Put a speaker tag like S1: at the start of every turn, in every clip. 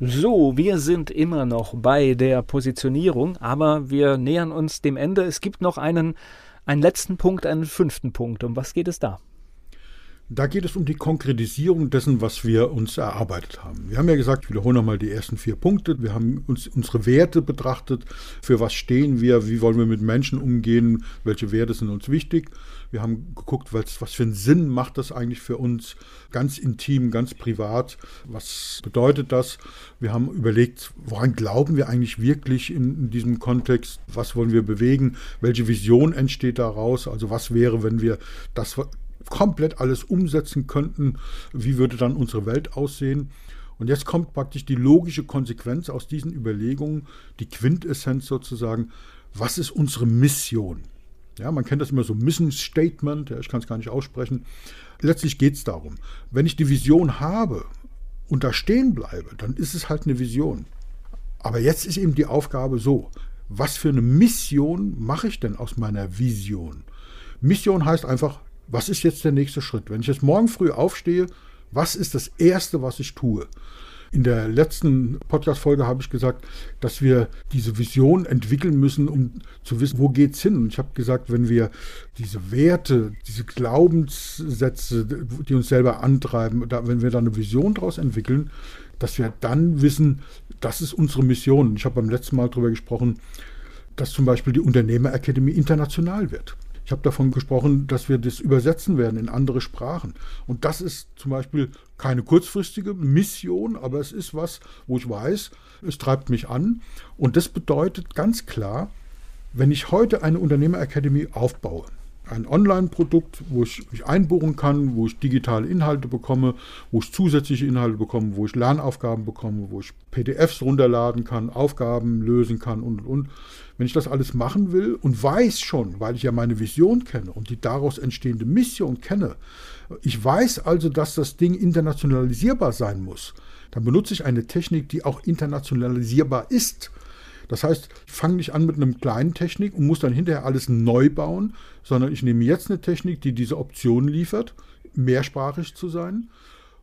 S1: So, wir sind immer noch bei der Positionierung, aber wir nähern uns dem Ende. Es gibt noch einen, einen letzten Punkt, einen fünften Punkt. Um was geht es da?
S2: Da geht es um die Konkretisierung dessen, was wir uns erarbeitet haben. Wir haben ja gesagt, ich wiederhole nochmal die ersten vier Punkte. Wir haben uns unsere Werte betrachtet. Für was stehen wir? Wie wollen wir mit Menschen umgehen? Welche Werte sind uns wichtig? Wir haben geguckt, was, was für einen Sinn macht das eigentlich für uns, ganz intim, ganz privat. Was bedeutet das? Wir haben überlegt, woran glauben wir eigentlich wirklich in, in diesem Kontext? Was wollen wir bewegen? Welche Vision entsteht daraus? Also was wäre, wenn wir das komplett alles umsetzen könnten, wie würde dann unsere Welt aussehen? Und jetzt kommt praktisch die logische Konsequenz aus diesen Überlegungen, die Quintessenz sozusagen, was ist unsere Mission? Ja, man kennt das immer so Mission Statement, ja, ich kann es gar nicht aussprechen. Letztlich geht es darum, wenn ich die Vision habe und da stehen bleibe, dann ist es halt eine Vision. Aber jetzt ist eben die Aufgabe so, was für eine Mission mache ich denn aus meiner Vision? Mission heißt einfach was ist jetzt der nächste Schritt? Wenn ich jetzt morgen früh aufstehe, was ist das Erste, was ich tue? In der letzten Podcast-Folge habe ich gesagt, dass wir diese Vision entwickeln müssen, um zu wissen, wo geht es hin. Und ich habe gesagt, wenn wir diese Werte, diese Glaubenssätze, die uns selber antreiben, wenn wir da eine Vision daraus entwickeln, dass wir dann wissen, das ist unsere Mission. Ich habe beim letzten Mal darüber gesprochen, dass zum Beispiel die Unternehmerakademie international wird. Ich habe davon gesprochen, dass wir das übersetzen werden in andere Sprachen. Und das ist zum Beispiel keine kurzfristige Mission, aber es ist was, wo ich weiß, es treibt mich an. Und das bedeutet ganz klar, wenn ich heute eine Unternehmerakademie aufbaue, ein Online-Produkt, wo ich mich einbuchen kann, wo ich digitale Inhalte bekomme, wo ich zusätzliche Inhalte bekomme, wo ich Lernaufgaben bekomme, wo ich PDFs runterladen kann, Aufgaben lösen kann und, und, und. Wenn ich das alles machen will und weiß schon, weil ich ja meine Vision kenne und die daraus entstehende Mission kenne, ich weiß also, dass das Ding internationalisierbar sein muss, dann benutze ich eine Technik, die auch internationalisierbar ist. Das heißt, ich fange nicht an mit einem kleinen Technik und muss dann hinterher alles neu bauen, sondern ich nehme jetzt eine Technik, die diese Option liefert, mehrsprachig zu sein,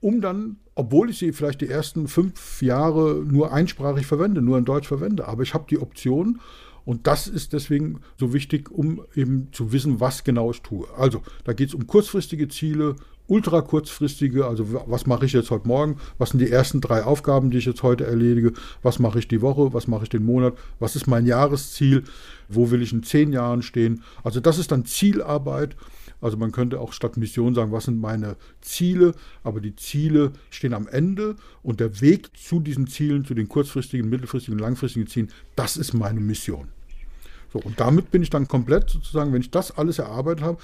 S2: um dann, obwohl ich sie vielleicht die ersten fünf Jahre nur einsprachig verwende, nur in Deutsch verwende, aber ich habe die Option und das ist deswegen so wichtig, um eben zu wissen, was genau ich tue. Also, da geht es um kurzfristige Ziele, ultra kurzfristige, also was mache ich jetzt heute Morgen, was sind die ersten drei Aufgaben, die ich jetzt heute erledige, was mache ich die Woche, was mache ich den Monat, was ist mein Jahresziel, wo will ich in zehn Jahren stehen. Also das ist dann Zielarbeit. Also man könnte auch statt Mission sagen, was sind meine Ziele, aber die Ziele stehen am Ende und der Weg zu diesen Zielen, zu den kurzfristigen, mittelfristigen, langfristigen Zielen, das ist meine Mission. So, und damit bin ich dann komplett sozusagen, wenn ich das alles erarbeitet habe,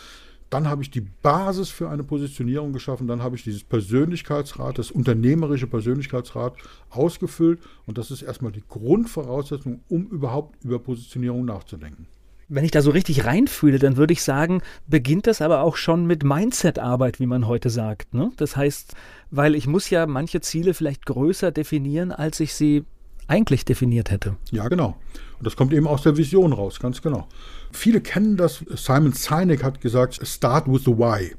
S2: dann habe ich die Basis für eine Positionierung geschaffen, dann habe ich dieses Persönlichkeitsrat, das unternehmerische Persönlichkeitsrat ausgefüllt und das ist erstmal die Grundvoraussetzung, um überhaupt über Positionierung nachzudenken.
S1: Wenn ich da so richtig reinfühle, dann würde ich sagen, beginnt das aber auch schon mit Mindset-Arbeit, wie man heute sagt. Ne? Das heißt, weil ich muss ja manche Ziele vielleicht größer definieren, als ich sie eigentlich definiert hätte.
S2: Ja, genau. Und das kommt eben aus der Vision raus, ganz genau. Viele kennen das. Simon Sinek hat gesagt, start with the why.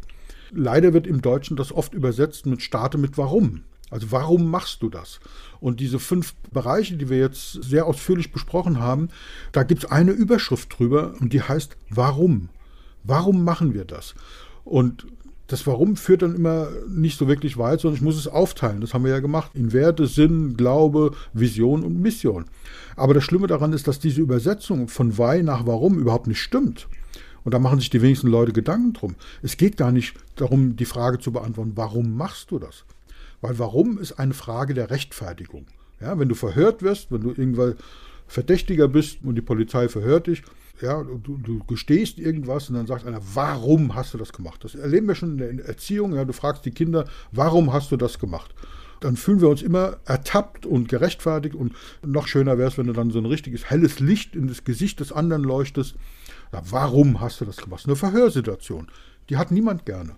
S2: Leider wird im Deutschen das oft übersetzt mit starte mit warum. Also warum machst du das? Und diese fünf Bereiche, die wir jetzt sehr ausführlich besprochen haben, da gibt es eine Überschrift drüber und die heißt warum. Warum machen wir das? Und das Warum führt dann immer nicht so wirklich weit, sondern ich muss es aufteilen. Das haben wir ja gemacht in Werte, Sinn, Glaube, Vision und Mission. Aber das Schlimme daran ist, dass diese Übersetzung von Why nach Warum überhaupt nicht stimmt. Und da machen sich die wenigsten Leute Gedanken drum. Es geht gar nicht darum, die Frage zu beantworten, warum machst du das? Weil warum ist eine Frage der Rechtfertigung. Ja, wenn du verhört wirst, wenn du irgendwann Verdächtiger bist und die Polizei verhört dich, Ja, du, du gestehst irgendwas und dann sagt einer, warum hast du das gemacht? Das erleben wir schon in der Erziehung. Ja, du fragst die Kinder, warum hast du das gemacht? Dann fühlen wir uns immer ertappt und gerechtfertigt und noch schöner wäre es, wenn du dann so ein richtiges helles Licht in das Gesicht des anderen leuchtest. Ja, warum hast du das gemacht? Eine Verhörsituation. Die hat niemand gerne.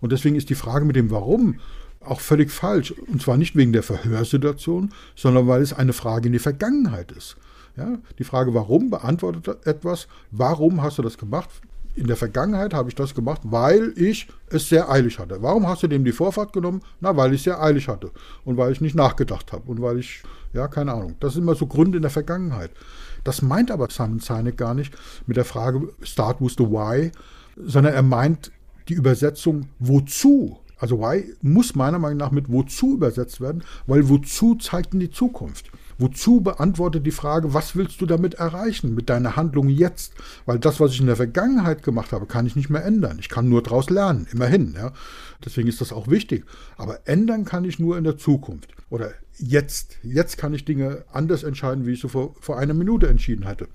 S2: Und deswegen ist die Frage mit dem Warum auch völlig falsch. Und zwar nicht wegen der Verhörsituation, sondern weil es eine Frage in die Vergangenheit ist. Ja, die Frage, warum beantwortet etwas, warum hast du das gemacht? In der Vergangenheit habe ich das gemacht, weil ich es sehr eilig hatte. Warum hast du dem die Vorfahrt genommen? Na, weil ich es sehr eilig hatte und weil ich nicht nachgedacht habe und weil ich, ja, keine Ahnung. Das sind immer so Gründe in der Vergangenheit. Das meint aber Simon Sinek gar nicht mit der Frage Start with the Why, sondern er meint die Übersetzung wozu. Also why muss meiner Meinung nach mit wozu übersetzt werden, weil wozu zeigt in die Zukunft. Wozu beantwortet die Frage, was willst du damit erreichen, mit deiner Handlung jetzt? Weil das, was ich in der Vergangenheit gemacht habe, kann ich nicht mehr ändern. Ich kann nur daraus lernen, immerhin. Ja. Deswegen ist das auch wichtig. Aber ändern kann ich nur in der Zukunft. Oder jetzt. Jetzt kann ich Dinge anders entscheiden, wie ich so vor, vor einer Minute entschieden hätte.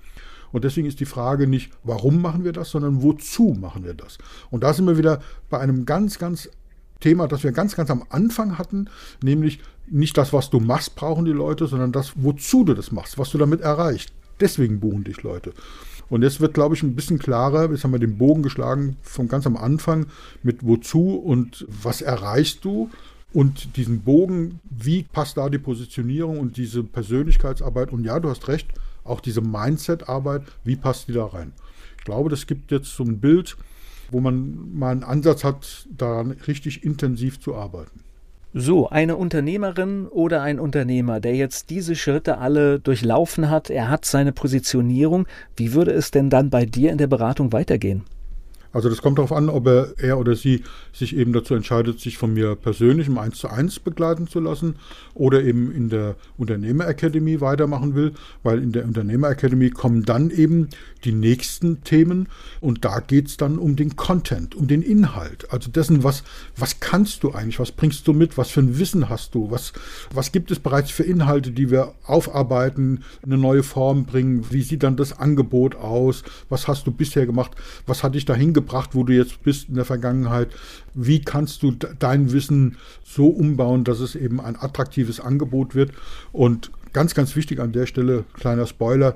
S2: Und deswegen ist die Frage nicht, warum machen wir das, sondern wozu machen wir das? Und da sind wir wieder bei einem ganz, ganz Thema, das wir ganz, ganz am Anfang hatten, nämlich nicht das, was du machst, brauchen die Leute, sondern das, wozu du das machst, was du damit erreicht. Deswegen buchen dich Leute. Und jetzt wird, glaube ich, ein bisschen klarer, jetzt haben wir den Bogen geschlagen von ganz am Anfang mit wozu und was erreichst du und diesen Bogen, wie passt da die Positionierung und diese Persönlichkeitsarbeit und ja, du hast recht, auch diese Mindset-Arbeit, wie passt die da rein? Ich glaube, das gibt jetzt so ein Bild, wo man mal einen Ansatz hat, daran richtig intensiv zu arbeiten.
S1: So, eine Unternehmerin oder ein Unternehmer, der jetzt diese Schritte alle durchlaufen hat, er hat seine Positionierung, wie würde es denn dann bei dir in der Beratung weitergehen?
S2: Also das kommt darauf an, ob er, er oder sie sich eben dazu entscheidet, sich von mir persönlich im 1 zu 1 begleiten zu lassen oder eben in der Unternehmerakademie weitermachen will, weil in der Unternehmerakademie kommen dann eben die nächsten Themen und da geht es dann um den Content, um den Inhalt. Also dessen, was, was kannst du eigentlich, was bringst du mit, was für ein Wissen hast du, was, was gibt es bereits für Inhalte, die wir aufarbeiten, eine neue Form bringen, wie sieht dann das Angebot aus, was hast du bisher gemacht, was hat dich dahin gebracht, wo du jetzt bist in der Vergangenheit. Wie kannst du dein Wissen so umbauen, dass es eben ein attraktives Angebot wird? Und ganz, ganz wichtig an der Stelle, kleiner Spoiler,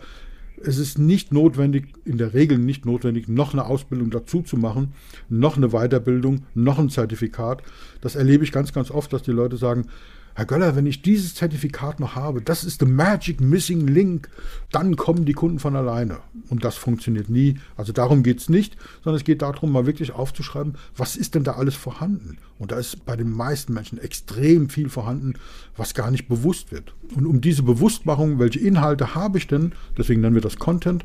S2: es ist nicht notwendig, in der Regel nicht notwendig, noch eine Ausbildung dazu zu machen, noch eine Weiterbildung, noch ein Zertifikat. Das erlebe ich ganz, ganz oft, dass die Leute sagen, Herr Göller, wenn ich dieses Zertifikat noch habe, das ist the magic missing link, dann kommen die Kunden von alleine. Und das funktioniert nie. Also darum geht es nicht, sondern es geht darum, mal wirklich aufzuschreiben, was ist denn da alles vorhanden? Und da ist bei den meisten Menschen extrem viel vorhanden, was gar nicht bewusst wird. Und um diese Bewusstmachung, welche Inhalte habe ich denn, deswegen nennen wir das Content,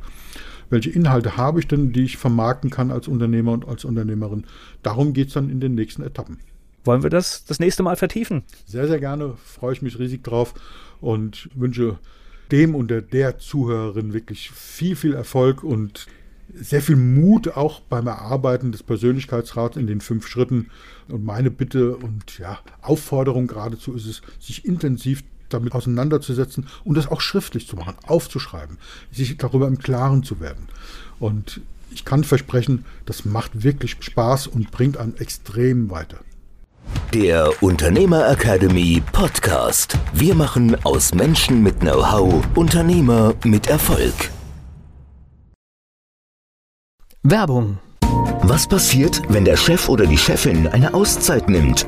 S2: welche Inhalte habe ich denn, die ich vermarkten kann als Unternehmer und als Unternehmerin, darum geht es dann in den nächsten Etappen
S1: wollen wir das das nächste Mal vertiefen?
S2: Sehr, sehr gerne. Freue ich mich riesig drauf und wünsche dem und der, der Zuhörerin wirklich viel, viel Erfolg und sehr viel Mut auch beim Erarbeiten des Persönlichkeitsrats in den fünf Schritten. Und meine Bitte und ja, Aufforderung geradezu ist es, sich intensiv damit auseinanderzusetzen und das auch schriftlich zu machen, aufzuschreiben, sich darüber im Klaren zu werden. Und ich kann versprechen, das macht wirklich Spaß und bringt einen extrem weiter.
S3: Der Unternehmer Academy Podcast. Wir machen aus Menschen mit Know-how Unternehmer mit Erfolg.
S1: Werbung.
S3: Was passiert, wenn der Chef oder die Chefin eine Auszeit nimmt